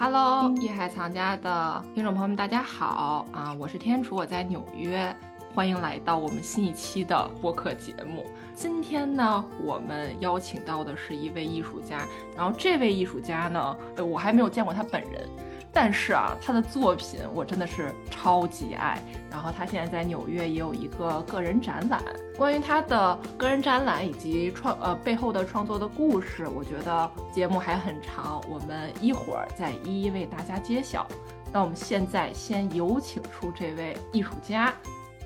Hello，艺海藏家的听众朋友们，大家好啊！我是天楚，我在纽约，欢迎来到我们新一期的播客节目。今天呢，我们邀请到的是一位艺术家，然后这位艺术家呢，我还没有见过他本人。但是啊，他的作品我真的是超级爱。然后他现在在纽约也有一个个人展览。关于他的个人展览以及创呃背后的创作的故事，我觉得节目还很长，我们一会儿再一一为大家揭晓。那我们现在先有请出这位艺术家。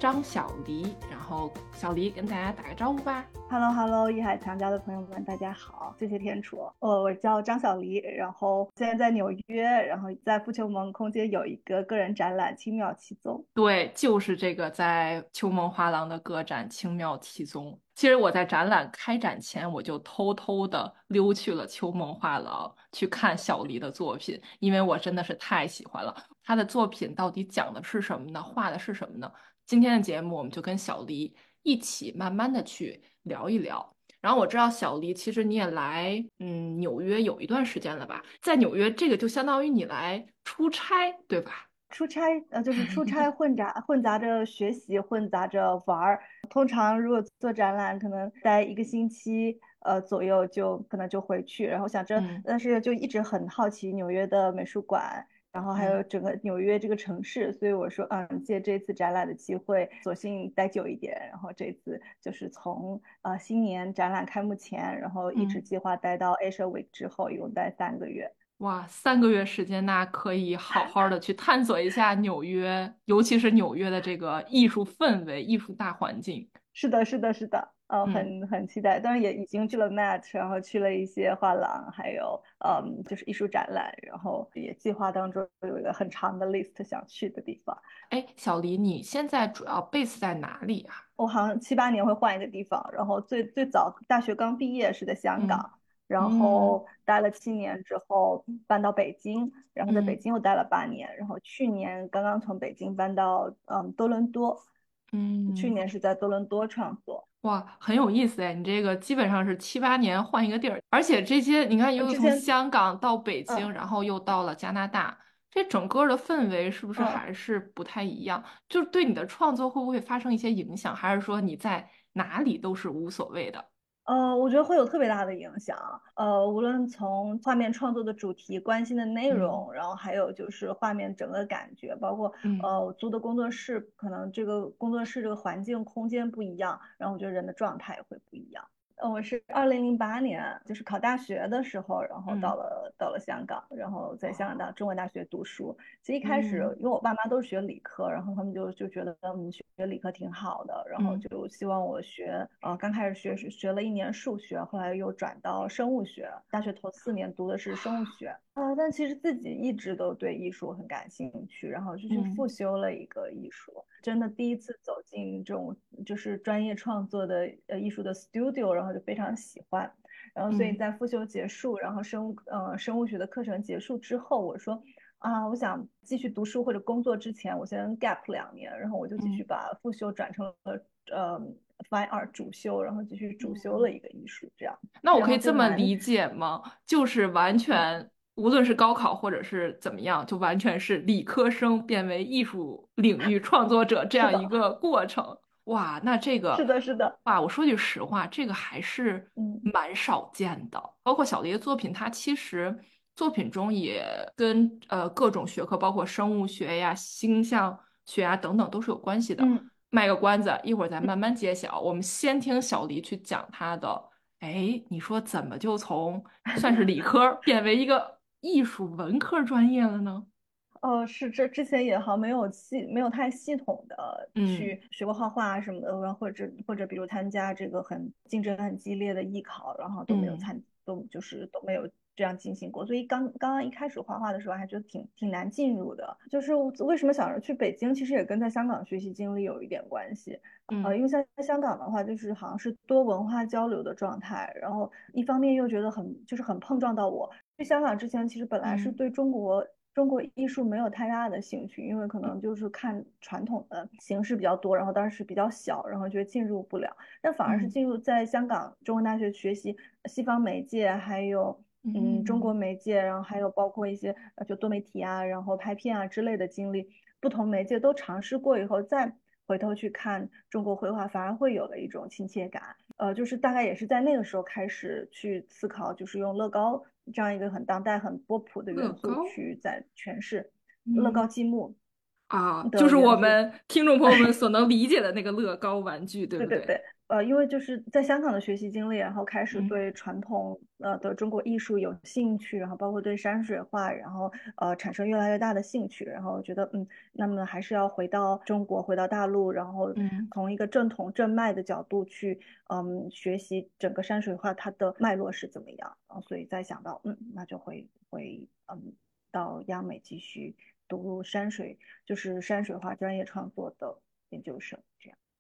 张小黎，然后小黎跟大家打个招呼吧。Hello，Hello，艺海强家的朋友们，大家好，谢谢天楚。我我叫张小黎，然后现在在纽约，然后在富秋蒙空间有一个个人展览《轻妙其踪》。对，就是这个在秋梦画廊的个展《轻妙其踪》。其实我在展览开展前，我就偷偷的溜去了秋梦画廊去看小黎的作品，因为我真的是太喜欢了。他的作品到底讲的是什么呢？画的是什么呢？今天的节目，我们就跟小黎一起慢慢的去聊一聊。然后我知道小黎，其实你也来，嗯，纽约有一段时间了吧？在纽约，这个就相当于你来出差，对吧？出差，呃，就是出差 混杂混杂着学习，混杂着玩儿。通常如果做展览，可能待一个星期，呃左右就可能就回去。然后想着，但是就一直很好奇纽约的美术馆。然后还有整个纽约这个城市，所以我说，嗯，借这次展览的机会，索性待久一点。然后这次就是从呃新年展览开幕前，然后一直计划待到 Asia Week 之后，一共待三个月。哇，三个月时间，那可以好好的去探索一下纽约，尤其是纽约的这个艺术氛围、艺术大环境。是的，是的，是的。呃，很很期待，当然也已经去了 Met，然后去了一些画廊，还有嗯，就是艺术展览，然后也计划当中有一个很长的 list 想去的地方。哎，小黎，你现在主要 base 在哪里啊？我好像七八年会换一个地方，然后最最早大学刚毕业是在香港，然后待了七年之后搬到北京，然后在北京又待了八年，然后去年刚刚从北京搬到嗯多伦多，嗯，去年是在多伦多创作。哇，很有意思哎！你这个基本上是七八年换一个地儿，而且这些你看，又从香港到北京，然后又到了加拿大，这整个的氛围是不是还是不太一样？就是对你的创作会不会发生一些影响，还是说你在哪里都是无所谓的？呃，我觉得会有特别大的影响。呃，无论从画面创作的主题、关心的内容，然后还有就是画面整个感觉，包括呃，我租的工作室，可能这个工作室这个环境空间不一样，然后我觉得人的状态也会不一样。我是二零零八年，就是考大学的时候，然后到了到了香港，然后在香港大中文大学读书。其实一开始，因为我爸妈都是学理科，然后他们就就觉得嗯学理科挺好的，然后就希望我学呃刚开始学学了一年数学，后来又转到生物学。大学头四年读的是生物学。啊，但其实自己一直都对艺术很感兴趣，然后就去复修了一个艺术。真的第一次走进这种就是专业创作的呃艺术的 studio，然后就非常喜欢。然后所以在复修结束，然后生物呃生物学的课程结束之后，我说啊，我想继续读书或者工作之前，我先 gap 两年，然后我就继续把复修转成了呃 fine art 主修，然后继续主修了一个艺术。这样，那我可以这么理解吗？就是完全。无论是高考或者是怎么样，就完全是理科生变为艺术领域创作者这样一个过程。哇，那这个是的，是的。哇，我说句实话，这个还是蛮少见的。包括小黎的作品，他其实作品中也跟呃各种学科，包括生物学呀、星象学啊等等都是有关系的。卖个关子，一会儿咱慢慢揭晓。我们先听小黎去讲他的。哎，你说怎么就从算是理科变为一个？艺术文科专业了呢？哦，是这之前也好，没有系没有太系统的去学过画画什么的，或者或者比如参加这个很竞争很激烈的艺考，然后都没有参，都就是都没有这样进行过。所以刚刚刚一开始画画的时候，还觉得挺挺难进入的。就是为什么想着去北京，其实也跟在香港学习经历有一点关系。呃，因为在香港的话，就是好像是多文化交流的状态，然后一方面又觉得很就是很碰撞到我。去香港之前，其实本来是对中国中国艺术没有太大的兴趣，因为可能就是看传统的形式比较多，然后当时比较小，然后觉得进入不了。但反而是进入在香港中文大学学习西方媒介，还有嗯，中国媒介，然后还有包括一些呃，就多媒体啊，然后拍片啊之类的经历，不同媒介都尝试过以后，再回头去看中国绘画，反而会有了一种亲切感。呃，就是大概也是在那个时候开始去思考，就是用乐高这样一个很当代、很波普的元素去在诠释乐高积木啊，就是我们听众朋友们所 能理解的那个乐高玩具，对不对？对对对。呃，因为就是在香港的学习经历，然后开始对传统呃的中国艺术有兴趣，然后包括对山水画，然后呃产生越来越大的兴趣，然后觉得嗯，那么还是要回到中国，回到大陆，然后从一个正统正脉的角度去嗯学习整个山水画它的脉络是怎么样，然后所以再想到嗯，那就会会嗯到央美继续读山水，就是山水画专业创作的研究生。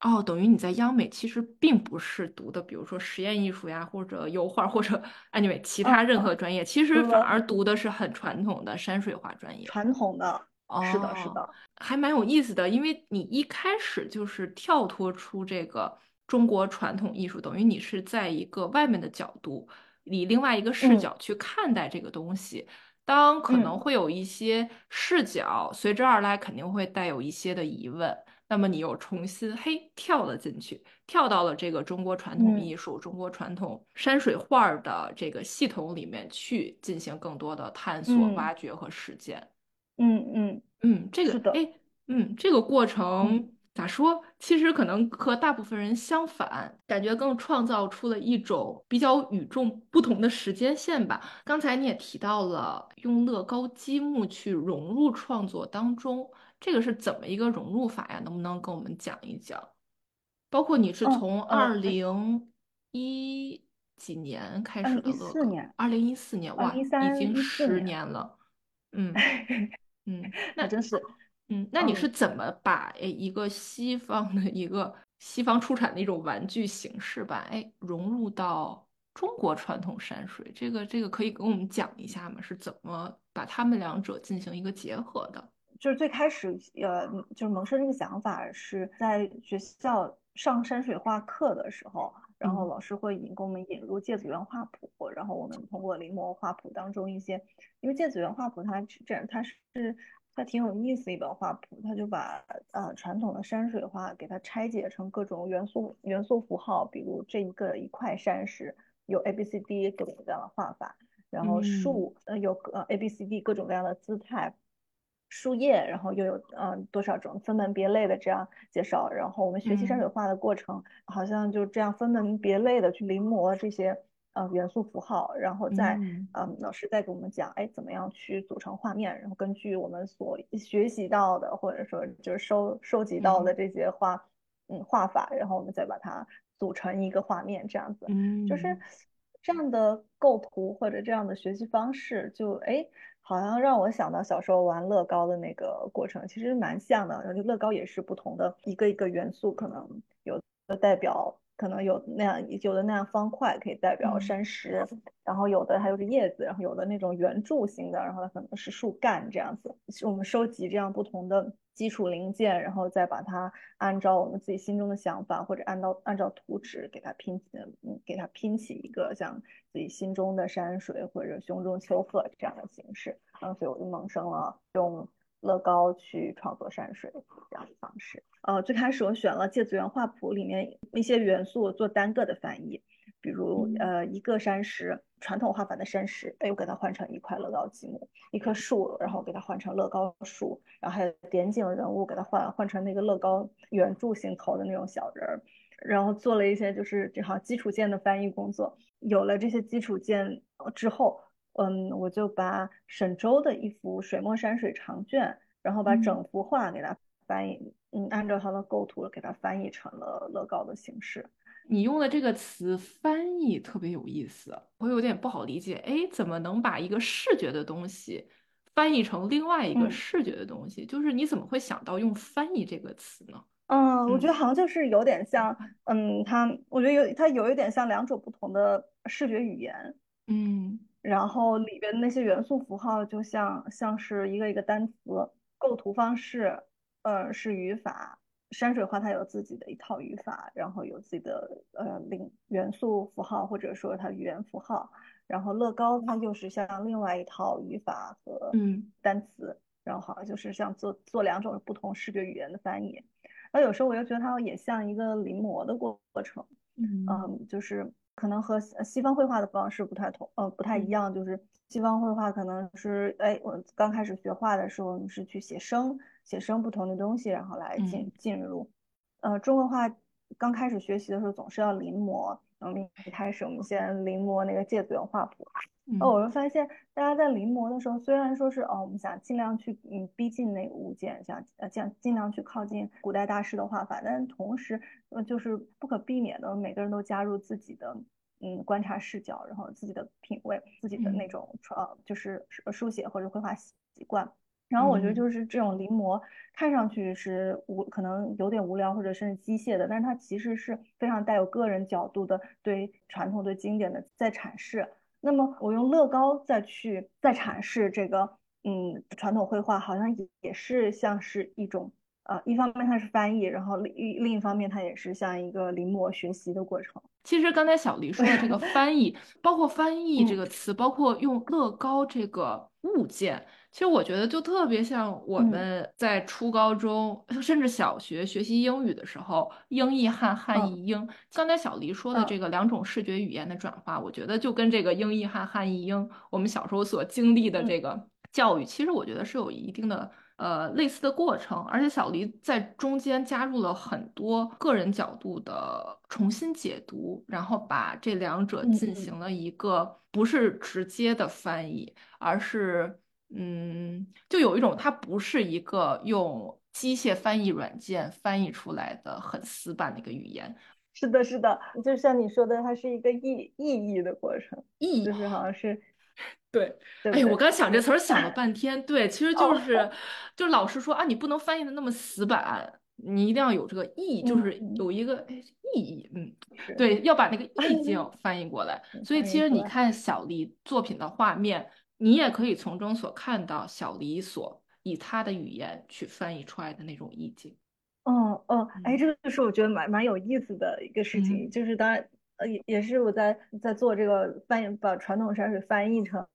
哦，等于你在央美其实并不是读的，比如说实验艺术呀，或者油画，或者 anyway 其他任何专业，其实反而读的是很传统的山水画专业。传统的，是的，是的，还蛮有意思的。因为你一开始就是跳脱出这个中国传统艺术，等于你是在一个外面的角度，以另外一个视角去看待这个东西。当可能会有一些视角随之而来，肯定会带有一些的疑问。那么你又重新嘿跳了进去，跳到了这个中国传统艺术、中国传统山水画的这个系统里面去进行更多的探索、挖掘和实践。嗯嗯嗯，这个哎，嗯，这个过程咋说？其实可能和大部分人相反，感觉更创造出了一种比较与众不同的时间线吧。刚才你也提到了用乐高积木去融入创作当中。这个是怎么一个融入法呀？能不能跟我们讲一讲？包括你是从二零一几年开始的乐高？二零一四年，哇，已经十年了。嗯嗯，那真是，嗯，那你是怎么把诶一个西方的一个西方出产的一种玩具形式吧，哎，融入到中国传统山水？这个这个可以跟我们讲一下吗？是怎么把他们两者进行一个结合的？就是最开始，呃，就是萌生这个想法是在学校上山水画课的时候，然后老师会引给我们引入芥子园画谱，然后我们通过临摹画谱当中一些，因为芥子园画谱它这样，它是它挺有意思一本画谱，它就把呃传统的山水画给它拆解成各种元素元素符号，比如这一个一块山石有 A B C D 各种各样的画法，然后树呃有呃 A B C D 各种各样的姿态。树叶，然后又有嗯多少种分门别类的这样介绍，然后我们学习山水画的过程，好像就这样分门别类的去临摹这些呃元素符号，然后再嗯。老师再给我们讲，哎怎么样去组成画面，然后根据我们所学习到的或者说就是收收集到的这些画嗯画法，然后我们再把它组成一个画面，这样子，就是这样的构图或者这样的学习方式，就哎。好像让我想到小时候玩乐高的那个过程，其实蛮像的。然后乐高也是不同的一个一个元素，可能有的代表，可能有那样有的那样方块可以代表山石，然后有的还有是叶子，然后有的那种圆柱形的，然后它可能是树干这样子。是我们收集这样不同的基础零件，然后再把它按照我们自己心中的想法，或者按照按照图纸给它拼，嗯，给它拼起一个像。自己心中的山水或者胸中丘壑这样的形式，然后所以我就萌生了用乐高去创作山水这样的方式。呃，最开始我选了芥子园画谱里面一些元素做单个的翻译，比如呃一个山石，传统画法的山石，哎，我给它换成一块乐高积木；一棵树，然后给它换成乐高树；然后还有点景人物，给它换换成那个乐高圆柱形头的那种小人儿。然后做了一些就是这行基础件的翻译工作。有了这些基础件之后，嗯，我就把沈周的一幅水墨山水长卷，然后把整幅画给它翻译，嗯，按照它的构图给它翻译成了乐高的形式。你用的这个词“翻译”特别有意思，我有点不好理解。哎，怎么能把一个视觉的东西翻译成另外一个视觉的东西？就是你怎么会想到用“翻译”这个词呢？嗯，我觉得好像就是有点像，嗯，它，我觉得有它有一点像两种不同的视觉语言，嗯，然后里边那些元素符号就像像是一个一个单词，构图方式，呃，是语法，山水画它有自己的一套语法，然后有自己的呃零元素符号或者说它语言符号，然后乐高它就是像另外一套语法和嗯。单词，然后好像就是像做做两种不同视觉语言的翻译。然后有时候我又觉得它也像一个临摹的过程，嗯，就是可能和西方绘画的方式不太同，呃，不太一样。就是西方绘画可能是，哎，我刚开始学画的时候，你是去写生，写生不同的东西，然后来进进入。呃，中国画刚开始学习的时候，总是要临摹。我们一开始，我们先临摹那个芥子园画谱。哦，我就发现大家在临摹的时候，虽然说是哦，我们想尽量去嗯逼近那个物件，想呃尽尽量去靠近古代大师的画法，但同时呃就是不可避免的，每个人都加入自己的嗯观察视角，然后自己的品味，自己的那种呃就是书写或者绘画习惯。然后我觉得就是这种临摹，看上去是无可能有点无聊或者甚至机械的，但是它其实是非常带有个人角度的对传统对经典的在阐释。那么我用乐高再去再阐释这个嗯传统绘画，好像也也是像是一种呃一方面它是翻译，然后另另一方面它也是像一个临摹学习的过程。其实刚才小黎说的这个翻译，包括翻译这个词，包括用乐高这个物件。其实我觉得就特别像我们在初高中甚至小学学习英语的时候，英译汉，汉译英。刚才小黎说的这个两种视觉语言的转化，我觉得就跟这个英译汉，汉译英，我们小时候所经历的这个教育，其实我觉得是有一定的呃类似的过程。而且小黎在中间加入了很多个人角度的重新解读，然后把这两者进行了一个不是直接的翻译，而是。嗯，就有一种，它不是一个用机械翻译软件翻译出来的很死板的一个语言。是的，是的，就像你说的，它是一个意意译的过程，意就是好像是，对。哎我刚想这词儿想了半天，对，其实就是，就老师说啊，你不能翻译的那么死板，你一定要有这个意，就是有一个意义，嗯，对，要把那个意境翻译过来。所以其实你看小丽作品的画面。你也可以从中所看到小李所以他的语言去翻译出来的那种意境。哦哦，哎，这个就是我觉得蛮蛮有意思的一个事情，就是当然呃也也是我在在做这个翻译，把传统山水翻译成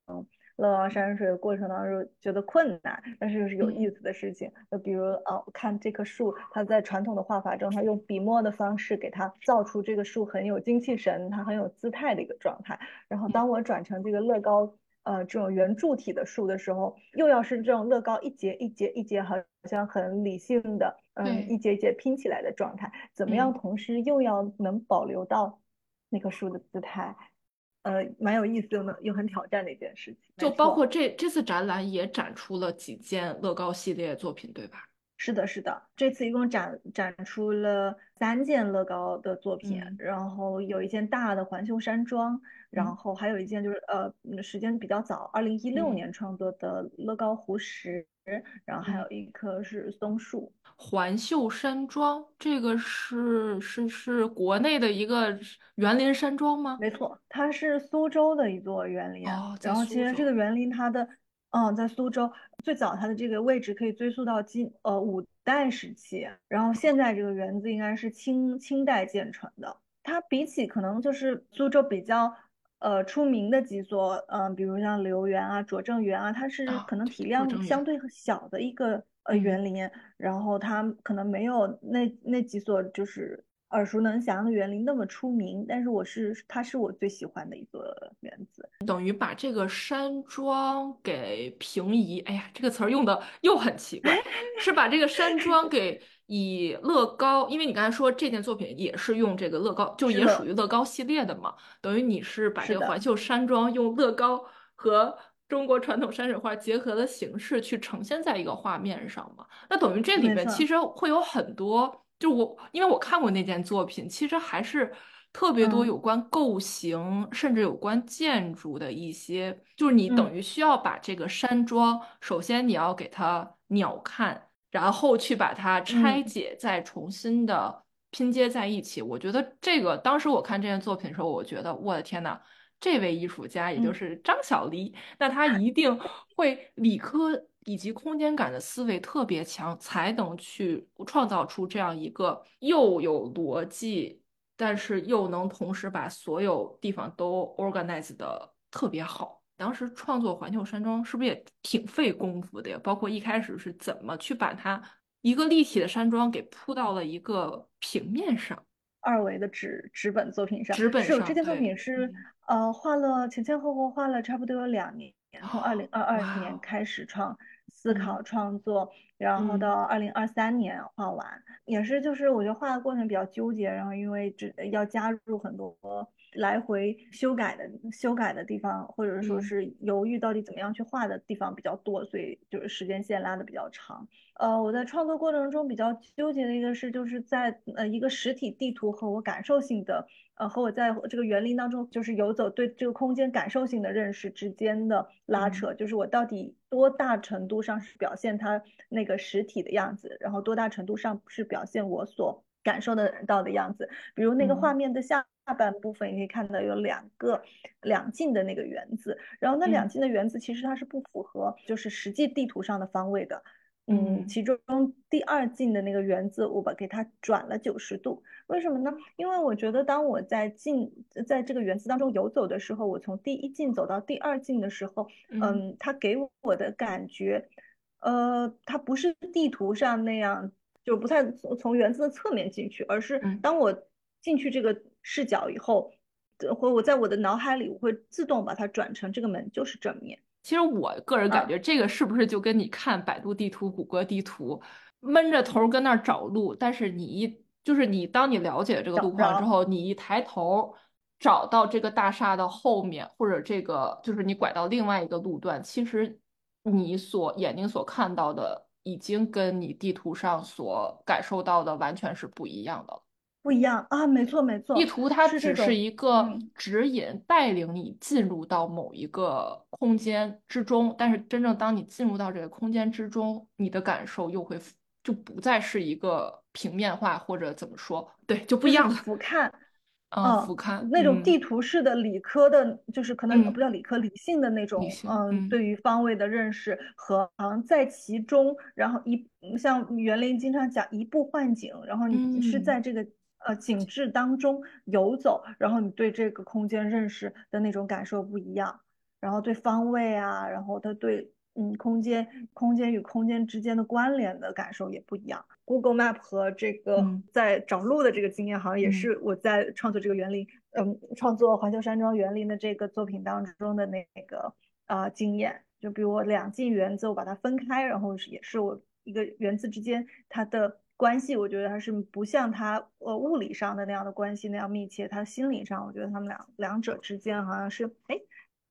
乐高山水的过程当中觉得困难，但是又是有意思的事情。就比如哦，看这棵树，它在传统的画法中，它用笔墨的方式给它造出这个树很有精气神，它很有姿态的一个状态。然后当我转成这个乐高。呃，这种圆柱体的树的时候，又要是这种乐高一节一节一节，好像很理性的，嗯，一节一节拼起来的状态，怎么样？同时又要能保留到那棵树的姿态，呃，蛮有意思的，又很挑战的一件事情。就包括这这次展览也展出了几件乐高系列作品，对吧？是的，是的，这次一共展展出了三件乐高的作品，然后有一件大的环秀山庄。然后还有一件就是呃，时间比较早，二零一六年创作的乐高湖石，然后还有一棵是松树。环秀山庄，这个是是是国内的一个园林山庄吗？没错，它是苏州的一座园林。哦，然后其实这个园林它的，嗯，在苏州最早它的这个位置可以追溯到金呃五代时期，然后现在这个园子应该是清清代建成的。它比起可能就是苏州比较。呃，出名的几所，嗯，比如像留园啊、拙政园啊，它是可能体量相对小的一个呃园林，然后它可能没有那那几所就是耳熟能详的园林那么出名，但是我是它是我最喜欢的一个园子，等于把这个山庄给平移，哎呀，这个词儿用的又很奇怪，是把这个山庄 给。以乐高，因为你刚才说这件作品也是用这个乐高，就也属于乐高系列的嘛，等于你是把这个环秀山庄用乐高和中国传统山水画结合的形式去呈现在一个画面上嘛？那等于这里面其实会有很多，就我因为我看过那件作品，其实还是特别多有关构型，甚至有关建筑的一些，就是你等于需要把这个山庄，首先你要给它鸟瞰。然后去把它拆解，再重新的拼接在一起。我觉得这个当时我看这件作品的时候，我觉得我的天呐，这位艺术家也就是张小黎，那他一定会理科以及空间感的思维特别强，才能去创造出这样一个又有逻辑但是又能同时把所有地方都 organize 的特别好。当时创作环球山庄是不是也挺费功夫的呀？包括一开始是怎么去把它一个立体的山庄给铺到了一个平面上，二维的纸纸本作品上。纸本上，这件作品是呃画了前前后后画了差不多有两年，然后二零二二年开始创思考创作，然后到二零二三年画完，也是就是我觉得画的过程比较纠结，然后因为只要加入很多。来回修改的修改的地方，或者说是犹豫到底怎么样去画的地方比较多，所以就是时间线拉的比较长。呃，我在创作过程中比较纠结的一个是，就是在呃一个实体地图和我感受性的，呃和我在这个园林当中就是游走对这个空间感受性的认识之间的拉扯，就是我到底多大程度上是表现它那个实体的样子，然后多大程度上是表现我所感受得到的样子，比如那个画面的下。下半部分你可以看到有两个两进的那个园子，然后那两进的园子其实它是不符合就是实际地图上的方位的，嗯，其中第二进的那个园子我把给它转了九十度，为什么呢？因为我觉得当我在进在这个园子当中游走的时候，我从第一进走到第二进的时候，嗯，它给我的感觉，呃，它不是地图上那样，就不太从从园子的侧面进去，而是当我进去这个。视角以后，或我在我的脑海里，我会自动把它转成这个门就是正面。其实我个人感觉，这个是不是就跟你看百度地图、谷歌地图，闷着头跟那儿找路，但是你一就是你当你了解这个路况之后，你一抬头找到这个大厦的后面，或者这个就是你拐到另外一个路段，其实你所眼睛所看到的，已经跟你地图上所感受到的完全是不一样的了。不一样啊，没错没错，地图它只是一个指引，带领你进入到某一个空间之中。但是真正当你进入到这个空间之中，你的感受又会就不再是一个平面化或者怎么说，对，就不一样了。俯瞰，嗯，俯瞰那种地图式的理科的，就是可能不叫理科，理性的那种，嗯，对于方位的认识和在其中，然后一像园林经常讲一步换景，然后你是在这个。呃，景致当中游走，然后你对这个空间认识的那种感受不一样，然后对方位啊，然后他对嗯空间空间与空间之间的关联的感受也不一样。Google Map 和这个在找路的这个经验，好像也是我在创作这个园林，嗯，创作环球山庄园林的这个作品当中的那个啊经验。就比如我两进园子，我把它分开，然后也是我一个园子之间它的。关系，我觉得它是不像它呃物理上的那样的关系那样密切，它心理上，我觉得他们两两者之间好像是哎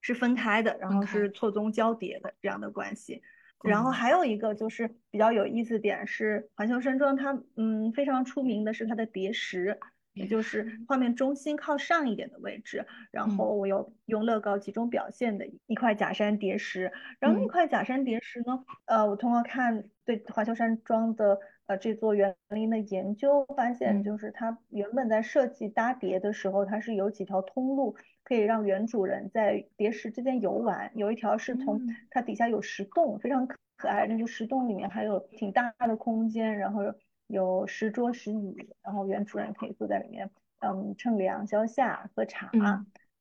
是分开的，然后是错综交叠的这样的关系。然后还有一个就是比较有意思点是环球山庄，它嗯非常出名的是它的叠石，也就是画面中心靠上一点的位置，然后我有用乐高集中表现的一块假山叠石，然后那块假山叠石呢，呃，我通过看对环球山庄的。呃，这座园林的研究发现，就是它原本在设计搭叠的时候，它是有几条通路可以让原主人在叠石之间游玩。有一条是从它底下有石洞，非常可爱。那个石洞里面还有挺大的空间，然后有石桌石椅，然后原主人可以坐在里面，嗯，乘凉消夏喝茶。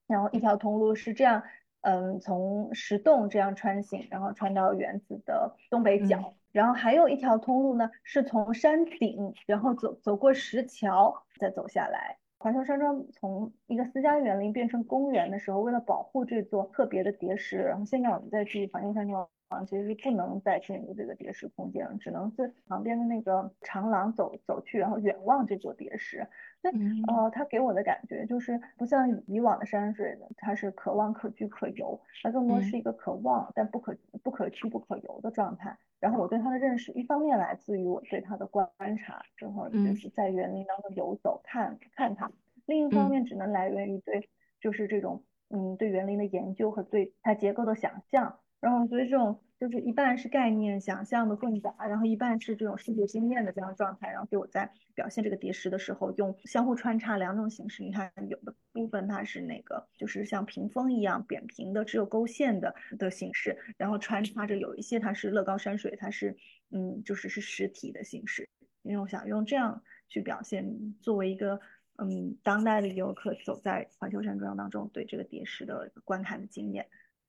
然后一条通路是这样，嗯，从石洞这样穿行，然后穿到园子的东北角。然后还有一条通路呢，是从山顶，然后走走过石桥，再走下来。环球山庄从一个私家园林变成公园的时候，为了保护这座特别的叠石，然后现在我们再去环球山庄。其实是不能再进入这个叠石空间了，只能是旁边的那个长廊走走去，然后远望这座叠石。那呃，它给我的感觉就是不像以往的山水的，它是可望可居可游，它更多是一个可望但不可不可去不可游的状态。然后我对它的认识，一方面来自于我对它的观察，之后就是在园林当中游走看看它；另一方面只能来源于对就是这种嗯对园林的研究和对它结构的想象。然后所以这种就是一半是概念想象的混杂，然后一半是这种视觉经验的这样状态。然后给我在表现这个叠石的时候，用相互穿插两种形式。你看有的部分它是那个就是像屏风一样扁平的，只有勾线的的形式，然后穿插着有一些它是乐高山水，它是嗯就是是实体的形式。因为我想用这样去表现，作为一个嗯，当代的游客走在环球山庄当中对这个叠石的观看的经验。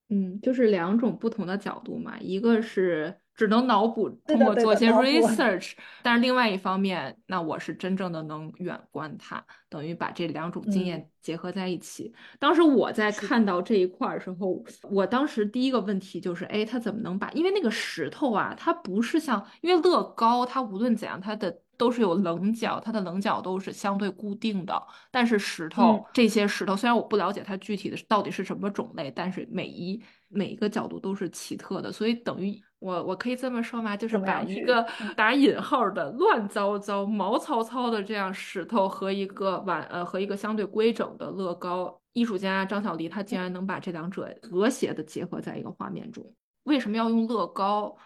嗯，就是两种不同的角度嘛，一个是。只能脑补，通过做一些 research，但是另外一方面，那我是真正的能远观它，等于把这两种经验结合在一起。当时我在看到这一块儿时候，我当时第一个问题就是，哎，它怎么能把？因为那个石头啊，它不是像，因为乐高它无论怎样，它的都是有棱角，它的棱角都是相对固定的。但是石头这些石头，虽然我不了解它具体的到底是什么种类，但是每一每一个角度都是奇特的，所以等于。我我可以这么说吗？就是把一个打引号的乱糟糟、毛糙糙的这样石头和一个碗呃和一个相对规整的乐高，艺术家张小黎他竟然能把这两者和谐的结合在一个画面中。为什么要用乐高？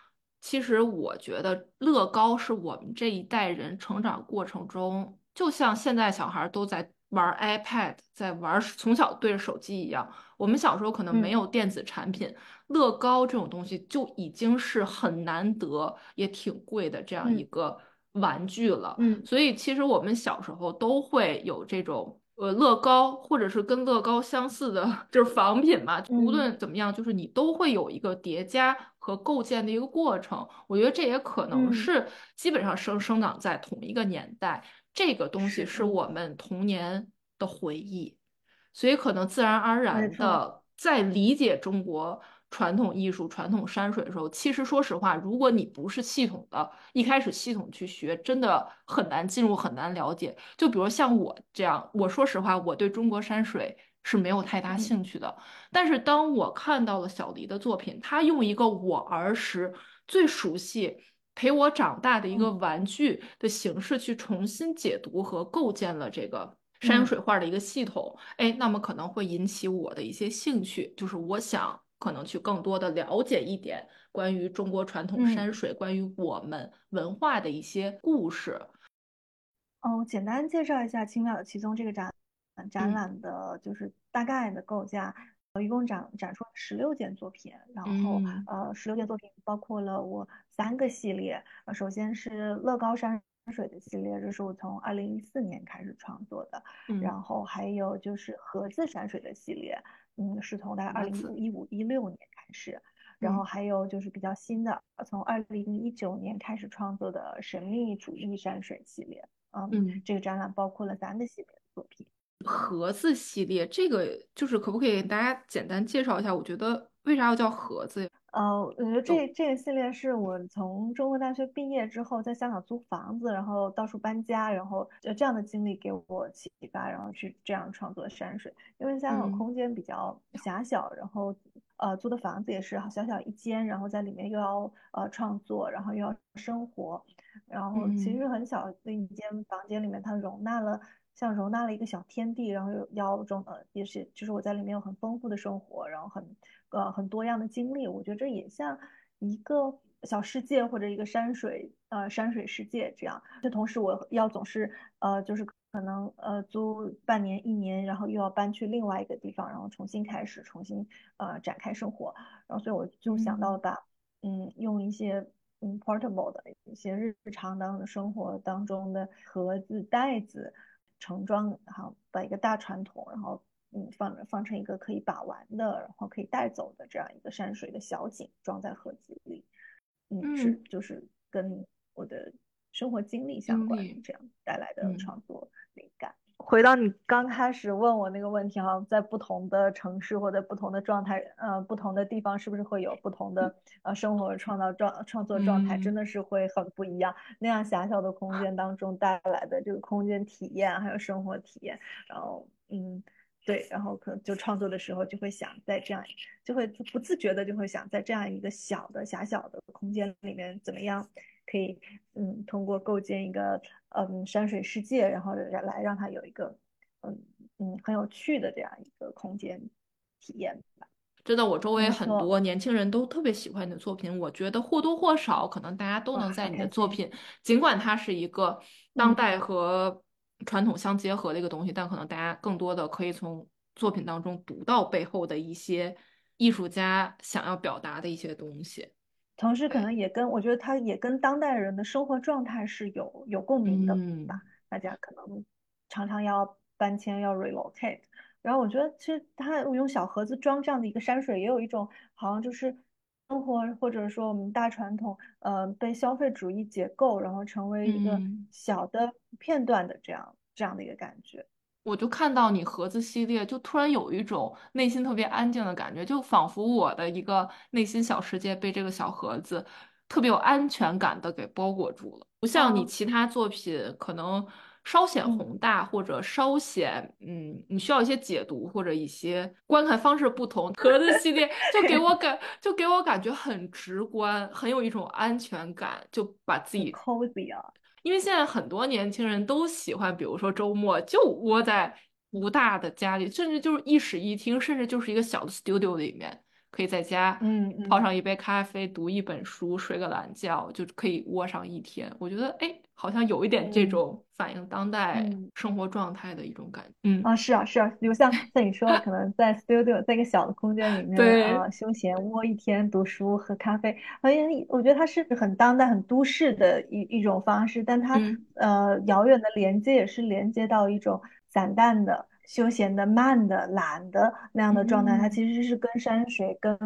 其实我觉得乐高是我们这一代人成长过程中，就像现在小孩都在。玩 iPad，在玩从小对着手机一样。我们小时候可能没有电子产品，乐高这种东西就已经是很难得也挺贵的这样一个玩具了。嗯，所以其实我们小时候都会有这种呃乐高，或者是跟乐高相似的，就是仿品嘛。无论怎么样，就是你都会有一个叠加和构建的一个过程。我觉得这也可能是基本上生生长在同一个年代。这个东西是我们童年的回忆，所以可能自然而然的在理解中国传统艺术、传统山水的时候，其实说实话，如果你不是系统的，一开始系统去学，真的很难进入，很难了解。就比如像我这样，我说实话，我对中国山水是没有太大兴趣的。但是当我看到了小黎的作品，他用一个我儿时最熟悉。陪我长大的一个玩具的形式去重新解读和构建了这个山水画的一个系统，哎，那么可能会引起我的一些兴趣，就是我想可能去更多的了解一点关于中国传统山水，关于我们文化的一些故事。哦，简单介绍一下《青鸟的其中》这个展展览的，就是大概的构架。一共展展出了十六件作品，然后呃，十六件作品包括了我三个系列。呃，首先是乐高山水的系列，这是我从二零一四年开始创作的。然后还有就是盒子山水的系列，嗯，是从大概二零一五一六年开始。然后还有就是比较新的，从二零一九年开始创作的神秘主义山水系列。嗯，这个展览包括了三个系列的作品。盒子系列，这个就是可不可以给大家简单介绍一下？我觉得为啥要叫盒子呀？呃，我觉得这这个系列是我从中国大学毕业之后，在香港租房子，然后到处搬家，然后就这样的经历给我启发，然后去这样创作山水。因为香港空间比较狭小，然后呃租的房子也是小小一间，然后在里面又要呃创作，然后又要生活，然后其实很小的一间房间里面，它容纳了。像容纳了一个小天地，然后又要中呃，也是就是我在里面有很丰富的生活，然后很呃很多样的经历，我觉得这也像一个小世界或者一个山水呃山水世界这样。这同时我要总是呃就是可能呃租半年一年，然后又要搬去另外一个地方，然后重新开始重新呃展开生活，然后所以我就想到把嗯用一些嗯 portable 的一些日常当中生活当中的盒子袋子。盛装，然后把一个大传统，然后嗯放放成一个可以把玩的，然后可以带走的这样一个山水的小景，装在盒子里，嗯是就是跟我的生活经历相关，这样带来的创作灵感。回到你刚开始问我那个问题哈，在不同的城市或者不同的状态，呃，不同的地方是不是会有不同的呃生活创造状创作状态？真的是会很不一样。那样狭小的空间当中带来的这个空间体验，还有生活体验，然后嗯，对，然后可能就创作的时候就会想在这样，就会不自觉的就会想在这样一个小的狭小的空间里面怎么样。可以，嗯，通过构建一个，嗯，山水世界，然后来让它有一个，嗯嗯，很有趣的这样一个空间体验吧。真的，我周围很多年轻人都特别喜欢你的作品。我觉得或多或少，可能大家都能在你的作品，尽管它是一个当代和传统相结合的一个东西，但可能大家更多的可以从作品当中读到背后的一些艺术家想要表达的一些东西。同时，可能也跟我觉得，他也跟当代人的生活状态是有有共鸣的吧。大家可能常常要搬迁要 relocate。然后我觉得其实他用小盒子装这样的一个山水，也有一种好像就是生活或者说我们大传统，呃，被消费主义解构，然后成为一个小的片段的这样这样的一个感觉。我就看到你盒子系列，就突然有一种内心特别安静的感觉，就仿佛我的一个内心小世界被这个小盒子特别有安全感的给包裹住了，不像你其他作品可能稍显宏大或者稍显嗯，你需要一些解读或者一些观看方式不同。盒子系列就给我感就给我感觉很直观，很有一种安全感，就把自己 cozy 啊。因为现在很多年轻人都喜欢，比如说周末就窝在不大的家里，甚至就是一室一厅，甚至就是一个小的 studio 里面，可以在家嗯泡上一杯咖啡，读一本书，睡个懒觉，就可以窝上一天。我觉得哎，好像有一点这种反映当代生活状态的一种感觉。嗯啊，是啊是啊，比如像像你说的，可能在 studio 在一个小的空间里面啊，休闲窝一天，读书喝咖啡，好像我觉得它是很当代、很都市的一一种方式，但它呃遥远的连接也是连接到一种散淡的。休闲的、慢的、懒的那样的状态，它其实是跟山水、跟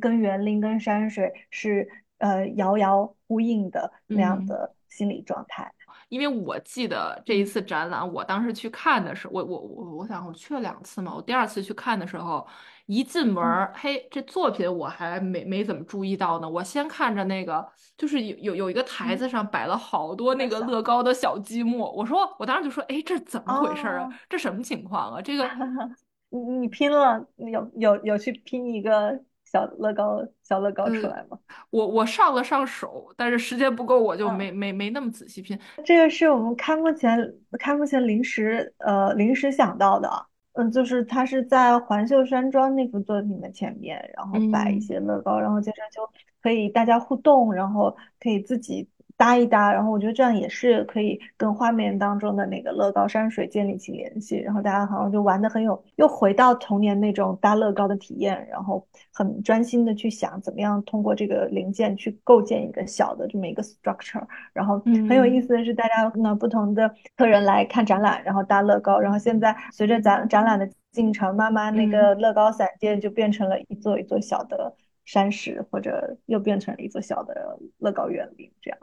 跟园林、跟山水是呃遥遥呼应的那样的心理状态。因为我记得这一次展览，我当时去看的时候，我我我我想我去了两次嘛，我第二次去看的时候，一进门儿，嘿，这作品我还没没怎么注意到呢。我先看着那个，就是有有有一个台子上摆了好多那个乐高的小积木，我说我当时就说，哎，这怎么回事啊？这什么情况啊？这个 你你拼了，有有有去拼一个。小乐高，小乐高出来吗？我我上了上手，但是时间不够，我就没没没那么仔细拼。这个是我们开幕前开幕前临时呃临时想到的，嗯，就是它是在环秀山庄那幅作品的前面，然后摆一些乐高，然后接着就可以大家互动，然后可以自己。搭一搭，然后我觉得这样也是可以跟画面当中的那个乐高山水建立起联系，然后大家好像就玩的很有，又回到童年那种搭乐高的体验，然后很专心的去想怎么样通过这个零件去构建一个小的这么一个 structure，然后很有意思的是，大家呢不同的客人来看展览，然后搭乐高，然后现在随着展展览的进程，慢慢那个乐高散件就变成了一座一座小的山石，或者又变成了一座小的乐高园林这样。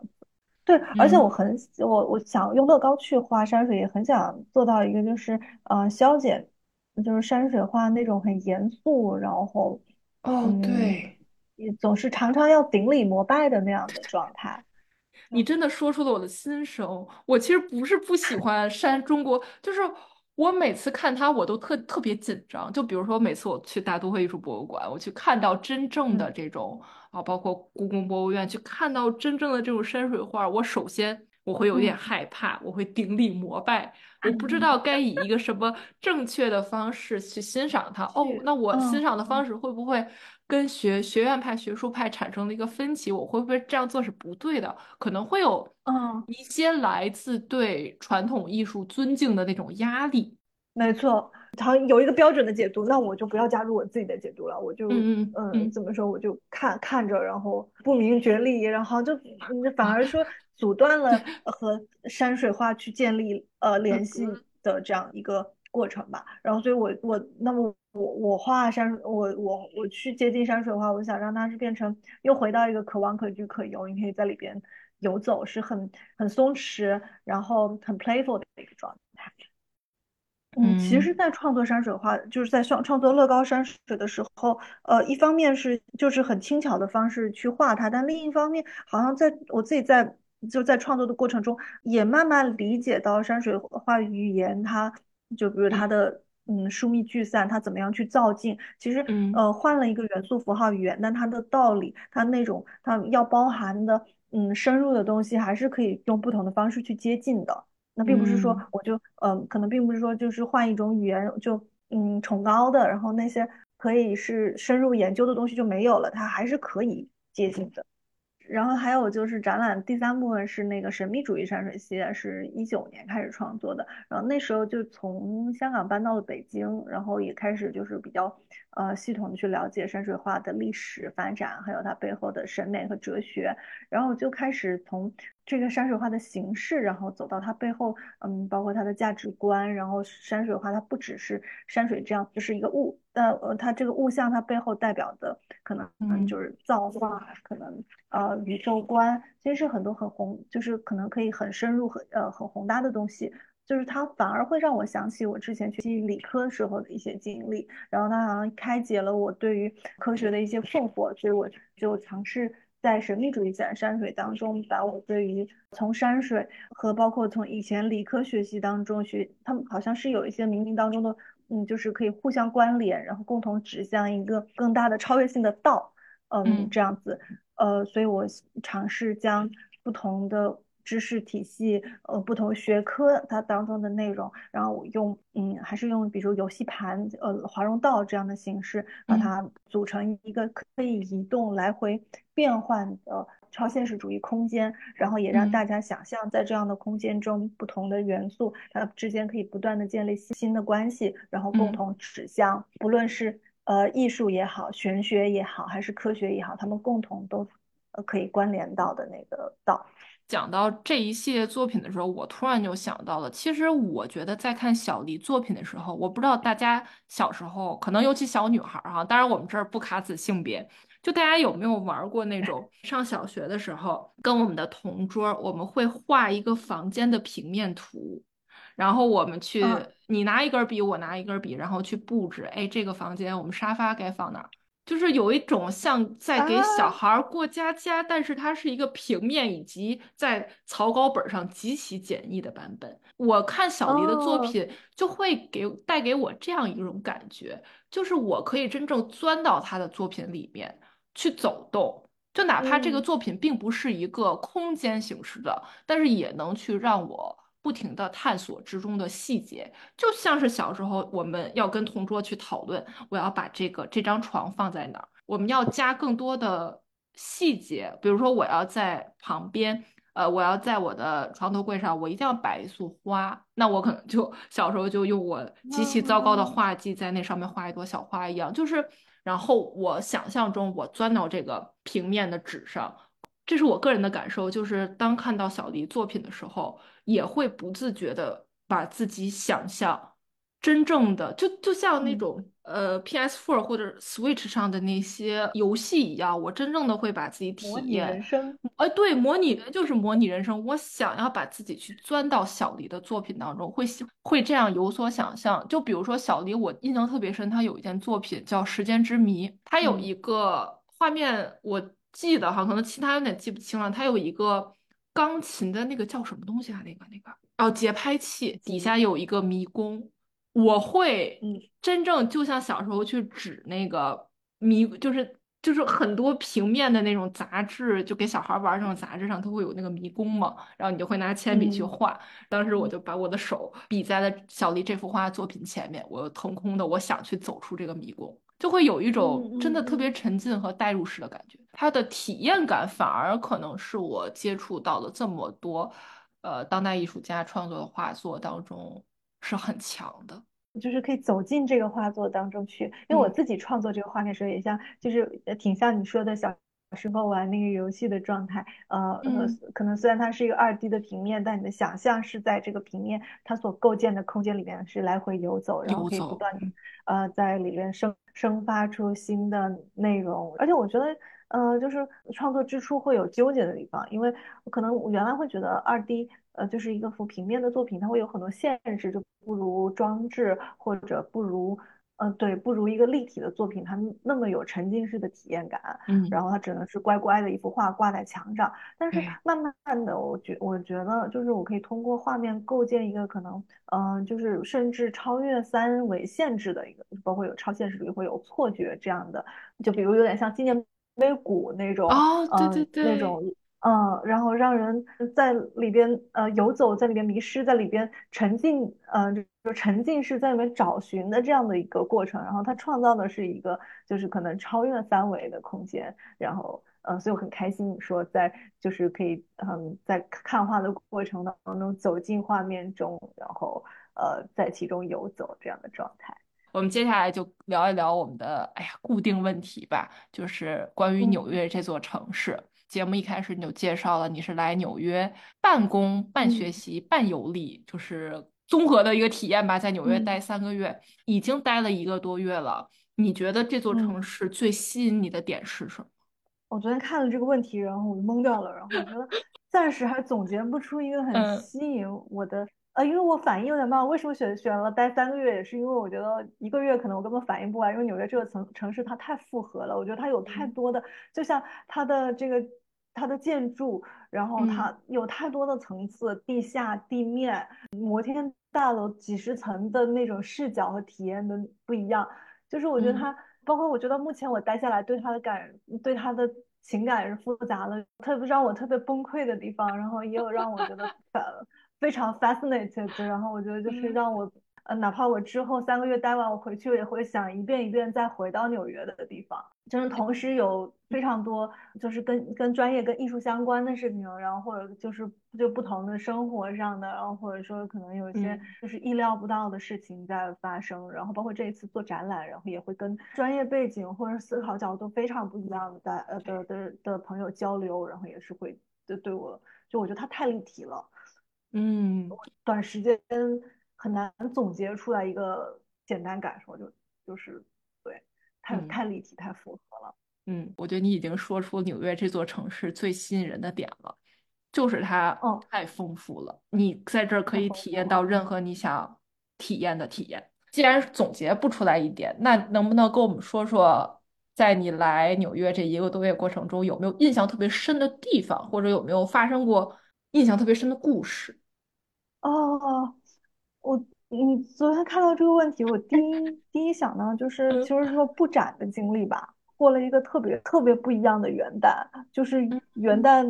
对，而且我很我我想用乐高去画山水，也很想做到一个就是呃消减，就是山水画那种很严肃，然后哦对，也总是常常要顶礼膜拜的那样的状态。你真的说出了我的心声。我其实不是不喜欢山中国，就是。我每次看他，我都特特别紧张。就比如说，每次我去大都会艺术博物馆，我去看到真正的这种啊，包括故宫博物院，去看到真正的这种山水画，我首先我会有点害怕，我会顶礼膜拜，我不知道该以一个什么正确的方式去欣赏它。哦，那我欣赏的方式会不会跟学学院派、学术派产生了一个分歧？我会不会这样做是不对的？可能会有。嗯，一些来自对传统艺术尊敬的那种压力，没错，他有一个标准的解读，那我就不要加入我自己的解读了，我就嗯嗯怎么说，我就看看着，然后不明觉厉，然后就反而说阻断了 和山水画去建立呃联系的这样一个过程吧。然后，所以我我那么我我画山，我我我去接近山水画，我想让它是变成又回到一个可望可居可游，你可以在里边。游走是很很松弛，然后很 playful 的一个状态。嗯，其实，在创作山水画，就是在创创作乐高山水的时候，呃，一方面是就是很轻巧的方式去画它，但另一方面，好像在我自己在就在创作的过程中，也慢慢理解到山水画语言，它就比如它的嗯疏密聚散，它怎么样去造境。其实，呃，换了一个元素符号语言，但它的道理，它那种它要包含的。嗯，深入的东西还是可以用不同的方式去接近的。那并不是说我就嗯，可能并不是说就是换一种语言就嗯崇高的，然后那些可以是深入研究的东西就没有了，它还是可以接近的。然后还有就是展览第三部分是那个神秘主义山水系列，是一九年开始创作的。然后那时候就从香港搬到了北京，然后也开始就是比较呃系统的去了解山水画的历史发展，还有它背后的审美和哲学。然后就开始从这个山水画的形式，然后走到它背后，嗯，包括它的价值观，然后山水画它不只是山水这样，就是一个物，呃呃，它这个物象它背后代表的可能嗯就是造化，可能呃宇宙观，其实是很多很宏，就是可能可以很深入很呃很宏大的东西。就是它反而会让我想起我之前学习理科时候的一些经历，然后它好像开解了我对于科学的一些困惑，所以我就尝试在神秘主义自然山水当中，把我对于从山水和包括从以前理科学习当中学，他们好像是有一些冥冥当中的，嗯，就是可以互相关联，然后共同指向一个更大的超越性的道，嗯，这样子，呃，所以我尝试将不同的。知识体系，呃，不同学科它当中的内容，然后用，嗯，还是用比如游戏盘，呃，华容道这样的形式，把它组成一个可以移动、来回变换的超现实主义空间，然后也让大家想象在这样的空间中，不同的元素它之间可以不断的建立新的关系，然后共同指向，不论是呃艺术也好、玄学也好，还是科学也好，他们共同都呃可以关联到的那个道。讲到这一系列作品的时候，我突然就想到了，其实我觉得在看小黎作品的时候，我不知道大家小时候，可能尤其小女孩哈，当然我们这儿不卡子性别，就大家有没有玩过那种 上小学的时候，跟我们的同桌，我们会画一个房间的平面图，然后我们去，你拿一根笔，我拿一根笔，然后去布置，哎，这个房间我们沙发该放哪？就是有一种像在给小孩过家家，但是它是一个平面以及在草稿本上极其简易的版本。我看小黎的作品，就会给带给我这样一种感觉，就是我可以真正钻到他的作品里面去走动，就哪怕这个作品并不是一个空间形式的，但是也能去让我。不停的探索之中的细节，就像是小时候我们要跟同桌去讨论，我要把这个这张床放在哪儿，我们要加更多的细节，比如说我要在旁边，呃，我要在我的床头柜上，我一定要摆一束花，那我可能就小时候就用我极其糟糕的画技在那上面画一朵小花一样，就是，然后我想象中我钻到这个平面的纸上。这是我个人的感受，就是当看到小黎作品的时候，也会不自觉的把自己想象真正的，就就像那种呃 PS4 或者 Switch 上的那些游戏一样，我真正的会把自己体验人生。哎，对，模拟就是模拟人生。我想要把自己去钻到小黎的作品当中，会会这样有所想象。就比如说小黎，我印象特别深，他有一件作品叫《时间之谜》，他有一个画面我。记得哈，可能其他有点记不清了。它有一个钢琴的那个叫什么东西啊？那个那个哦，节拍器底下有一个迷宫。我会真正就像小时候去指那个迷，就是就是很多平面的那种杂志，就给小孩玩那种杂志上都会有那个迷宫嘛。然后你就会拿铅笔去画。当时我就把我的手比在了小丽这幅画作品前面，我腾空的，我想去走出这个迷宫。就会有一种真的特别沉浸和代入式的感觉，它的体验感反而可能是我接触到了这么多，呃，当代艺术家创作的画作当中是很强的，就是可以走进这个画作当中去。因为我自己创作这个画面时候，也像，就是挺像你说的小。时候玩那个游戏的状态，呃，可能虽然它是一个二 D 的平面，但你的想象是在这个平面它所构建的空间里面是来回游走，然后可以不断的呃在里面生生发出新的内容。而且我觉得，呃，就是创作之初会有纠结的地方，因为可能我原来会觉得二 D 呃就是一个幅平面的作品，它会有很多限制，就不如装置或者不如。嗯，对，不如一个立体的作品，它那么有沉浸式的体验感。嗯，然后它只能是乖乖的一幅画挂在墙上。但是慢慢的，我觉我觉得就是我可以通过画面构建一个可能，嗯，就是甚至超越三维限制的一个，包括有超现实主义，会有错觉这样的。就比如有点像纪念碑谷那种，哦，对对对，那种。嗯，然后让人在里边呃游走，在里边迷失，在里边沉浸，呃，就沉浸式在里面找寻的这样的一个过程。然后他创造的是一个就是可能超越三维的空间。然后，呃，所以我很开心说在就是可以嗯在看画的过程当中走进画面中，然后呃在其中游走这样的状态。我们接下来就聊一聊我们的哎呀固定问题吧，就是关于纽约这座城市。节目一开始你就介绍了你是来纽约半工半学习半游历，就是综合的一个体验吧，在纽约待三个月，已经待了一个多月了。你觉得这座城市最吸引你的点是什么？我昨天看了这个问题，然后我就懵掉了，然后我觉得暂时还总结不出一个很吸引我的。呃，因为我反应有点慢，为什么选选了待三个月？也是因为我觉得一个月可能我根本反应不完，因为纽约这个城城市它太复合了，我觉得它有太多的，就像它的这个它的建筑，然后它有太多的层次，地下、地面、摩天大楼几十层的那种视角和体验的不一样。就是我觉得它，包括我觉得目前我待下来对它的感，对它的情感是复杂的，特别让我特别崩溃的地方，然后也有让我觉得 呃。非常 fascinated，然后我觉得就是让我，呃，哪怕我之后三个月待完，我回去也会想一遍一遍再回到纽约的地方。就是同时有非常多就是跟跟专业跟艺术相关的事情，然后或者就是就不同的生活上的，然后或者说可能有一些就是意料不到的事情在发生，然后包括这一次做展览，然后也会跟专业背景或者思考角度非常不一样的呃的的的朋友交流，然后也是会就对我就我觉得他太立体了。嗯，短时间很难总结出来一个简单感受，就就是对，太太立体，太符合了。嗯，我觉得你已经说出纽约这座城市最吸引人的点了，就是它太丰富了。你在这儿可以体验到任何你想体验的体验。既然总结不出来一点，那能不能跟我们说说，在你来纽约这一个多月过程中，有没有印象特别深的地方，或者有没有发生过印象特别深的故事？哦，我你昨天看到这个问题，我第一 第一想到就是，就是说布展的经历吧，过了一个特别特别不一样的元旦，就是元旦，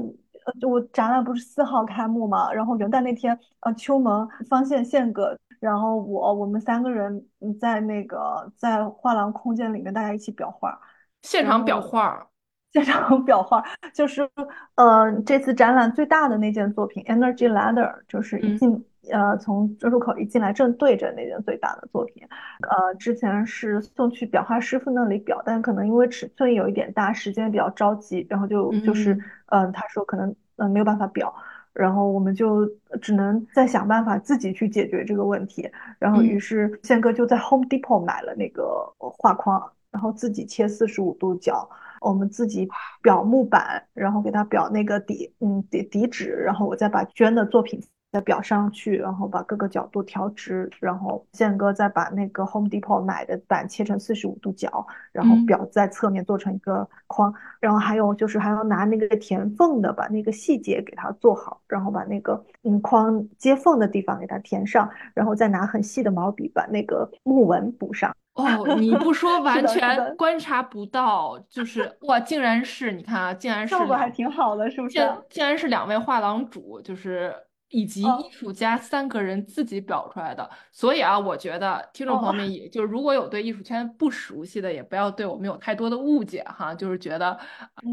呃，就我展览不是四号开幕嘛，然后元旦那天，呃，秋萌、方宪、宪哥，然后我，我们三个人在那个在画廊空间里面，大家一起裱画，现场 裱画。现场裱画就是，呃，这次展览最大的那件作品《Energy Ladder》，就是一进，呃，从入口一进来正对着那件最大的作品。呃，之前是送去裱画师傅那里裱，但可能因为尺寸有一点大，时间比较着急，然后就就是，嗯，他说可能嗯没有办法裱，然后我们就只能再想办法自己去解决这个问题。然后于是宪哥就在 Home Depot 买了那个画框，然后自己切四十五度角。我们自己裱木板，然后给它裱那个底，嗯，底底纸，然后我再把娟的作品再裱上去，然后把各个角度调直，然后建哥再把那个 Home Depot 买的板切成四十五度角，然后表在侧面做成一个框，然后还有就是还要拿那个填缝的把那个细节给它做好，然后把那个嗯框接缝的地方给它填上，然后再拿很细的毛笔把那个木纹补上。哦，你不说完全观察不到，就是 哇，竟然是你看啊，竟然是效果还挺好的，是不是？竟竟然是两位画廊主，就是以及艺术家三个人自己表出来的。所以啊，我觉得听众朋友们，也就是如果有对艺术圈不熟悉的，也不要对我们有太多的误解哈，就是觉得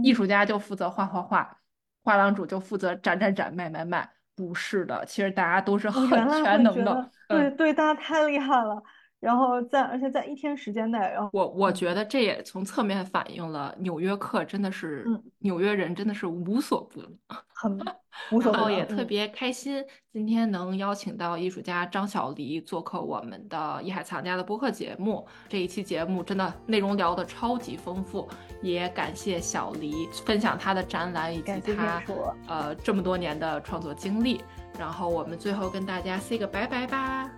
艺术家就负责画画画，画廊主就负责展展展卖卖卖，不是的，其实大家都是很全能的。对对，大家太厉害了。然后在，而且在一天时间内，然后我我觉得这也从侧面反映了纽约客真的是，纽约人真的是无所不能，很 无所不能。也特别开心，今天能邀请到艺术家张小黎做客我们的艺海藏家的播客节目。这一期节目真的内容聊得超级丰富，也感谢小黎分享他的展览以及他呃这么多年的创作经历。然后我们最后跟大家 say 个拜拜吧。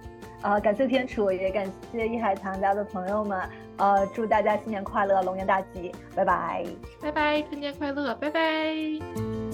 呃，感谢天楚，也感谢艺海藏家的朋友们。呃，祝大家新年快乐，龙年大吉，拜拜，拜拜，春节快乐，拜拜。